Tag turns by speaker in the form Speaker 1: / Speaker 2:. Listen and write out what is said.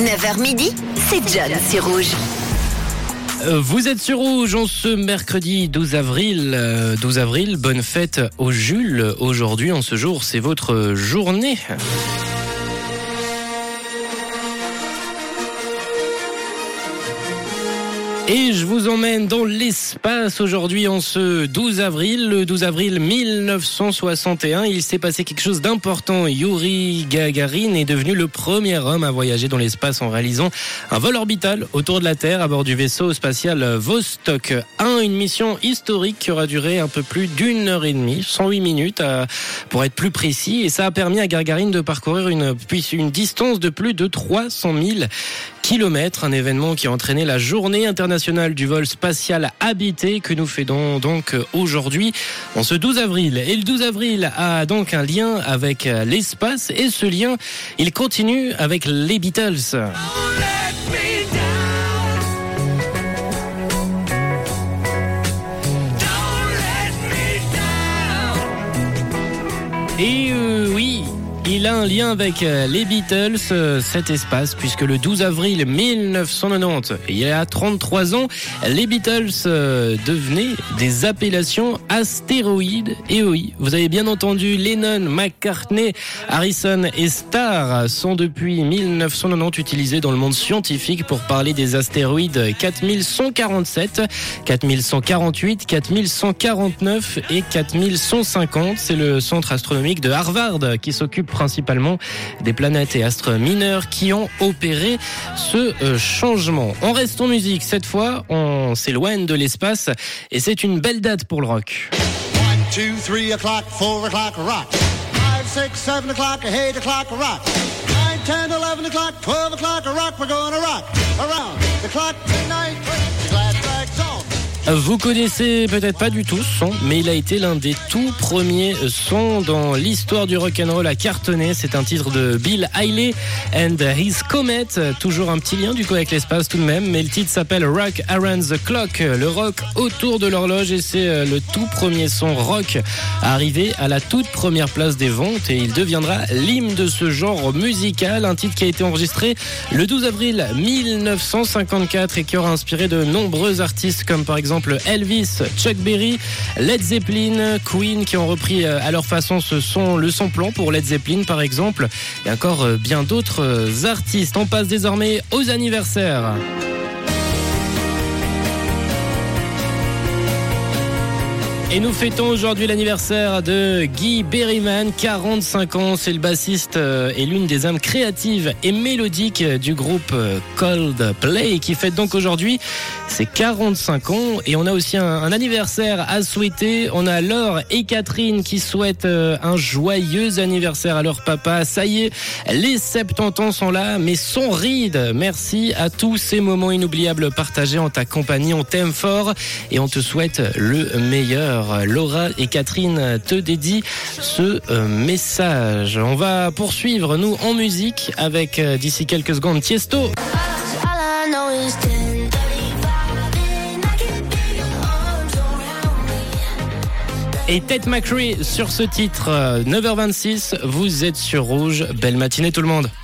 Speaker 1: 9h midi, c'est John sur Rouge.
Speaker 2: Euh, Vous êtes sur Rouge en ce mercredi 12 avril. Euh, 12 avril, bonne fête au Jules. Aujourd'hui, en ce jour, c'est votre journée. Et je vous emmène dans l'espace aujourd'hui en ce 12 avril. Le 12 avril 1961, il s'est passé quelque chose d'important. Yuri Gagarin est devenu le premier homme à voyager dans l'espace en réalisant un vol orbital autour de la Terre à bord du vaisseau spatial Vostok 1. Une mission historique qui aura duré un peu plus d'une heure et demie, 108 minutes pour être plus précis. Et ça a permis à Gagarin de parcourir une, une distance de plus de 300 000 kilomètres, un événement qui a entraîné la journée internationale du vol spatial habité que nous faisons donc aujourd'hui en ce 12 avril. Et le 12 avril a donc un lien avec l'espace et ce lien, il continue avec les Beatles. Et euh, oui, il a un lien avec euh, les Beatles, euh, cet espace, puisque le 12 avril 1990, il y a 33 ans, les Beatles euh, devenaient des appellations astéroïdes. Et oui, vous avez bien entendu, Lennon, McCartney, Harrison et Starr sont depuis 1990 utilisés dans le monde scientifique pour parler des astéroïdes 4147, 4148, 4149 et 4150. C'est le centre astronomique de Harvard qui s'occupe principalement des planètes et astres mineurs qui ont opéré ce euh, changement. On reste en musique. Cette fois, on s'éloigne de l'espace et c'est une belle date pour le rock.
Speaker 3: 1, 2, 3 o'clock, 4 o'clock, rock. 5, 6, 7 o'clock, 8 o'clock, rock. 9, 10, 11 o'clock, 12 o'clock, rock. We're gonna rock around the clock tonight.
Speaker 2: Vous connaissez peut-être pas du tout ce son, mais il a été l'un des tout premiers sons dans l'histoire du rock'n'roll à cartonner. C'est un titre de Bill Haley and His Comet. Toujours un petit lien du coup avec l'espace tout de même, mais le titre s'appelle Rock Around the Clock, le rock autour de l'horloge et c'est euh, le tout premier son rock à arriver à la toute première place des ventes et il deviendra l'hymne de ce genre musical, un titre qui a été enregistré le 12 avril 1954 et qui aura inspiré de nombreux artistes comme par exemple Elvis, Chuck Berry, Led Zeppelin, Queen qui ont repris euh, à leur façon ce son, le son plan pour Led Zeppelin par exemple et encore euh, bien d'autres euh, artistes. On passe désormais aux anniversaires. Et nous fêtons aujourd'hui l'anniversaire de Guy Berryman, 45 ans. C'est le bassiste euh, et l'une des âmes créatives et mélodiques du groupe euh, Coldplay qui fête donc aujourd'hui ses 45 ans. Et on a aussi un, anniversaire à souhaiter. On a Laure et Catherine qui souhaitent euh, un joyeux anniversaire à leur papa. Ça y est, les 70 ans sont là, mais sans ride. Merci à tous ces moments inoubliables partagés en ta compagnie. On t'aime fort et on te souhaite le meilleur. Laura et Catherine te dédient ce euh, message. On va poursuivre, nous, en musique avec, euh, d'ici quelques secondes, Tiesto.
Speaker 4: All I know is 10:35 and I can feel your arms around me.
Speaker 2: Et Ted McRae sur ce titre, euh, 9h26, vous êtes sur Rouge. Belle matinée tout le monde.